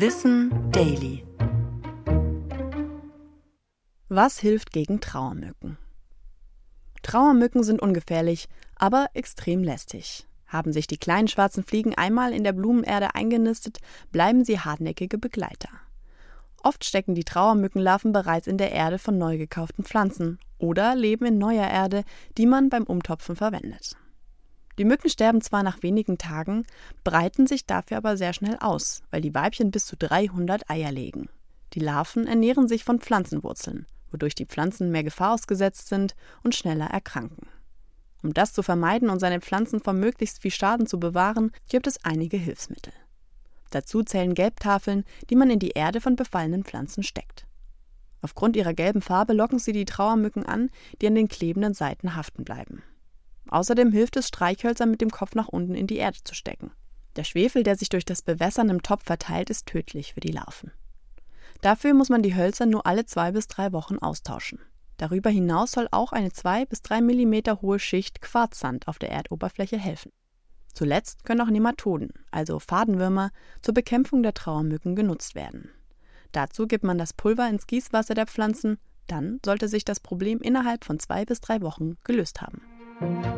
Wissen Daily. Was hilft gegen Trauermücken? Trauermücken sind ungefährlich, aber extrem lästig. Haben sich die kleinen schwarzen Fliegen einmal in der Blumenerde eingenistet, bleiben sie hartnäckige Begleiter. Oft stecken die Trauermückenlarven bereits in der Erde von neu gekauften Pflanzen oder leben in neuer Erde, die man beim Umtopfen verwendet. Die Mücken sterben zwar nach wenigen Tagen, breiten sich dafür aber sehr schnell aus, weil die Weibchen bis zu 300 Eier legen. Die Larven ernähren sich von Pflanzenwurzeln, wodurch die Pflanzen mehr Gefahr ausgesetzt sind und schneller erkranken. Um das zu vermeiden und seine Pflanzen vor möglichst viel Schaden zu bewahren, gibt es einige Hilfsmittel. Dazu zählen Gelbtafeln, die man in die Erde von befallenen Pflanzen steckt. Aufgrund ihrer gelben Farbe locken sie die Trauermücken an, die an den klebenden Seiten haften bleiben. Außerdem hilft es, Streichhölzer mit dem Kopf nach unten in die Erde zu stecken. Der Schwefel, der sich durch das Bewässern im Topf verteilt, ist tödlich für die Larven. Dafür muss man die Hölzer nur alle zwei bis drei Wochen austauschen. Darüber hinaus soll auch eine zwei bis drei Millimeter hohe Schicht Quarzsand auf der Erdoberfläche helfen. Zuletzt können auch Nematoden, also Fadenwürmer, zur Bekämpfung der Trauermücken genutzt werden. Dazu gibt man das Pulver ins Gießwasser der Pflanzen, dann sollte sich das Problem innerhalb von zwei bis drei Wochen gelöst haben.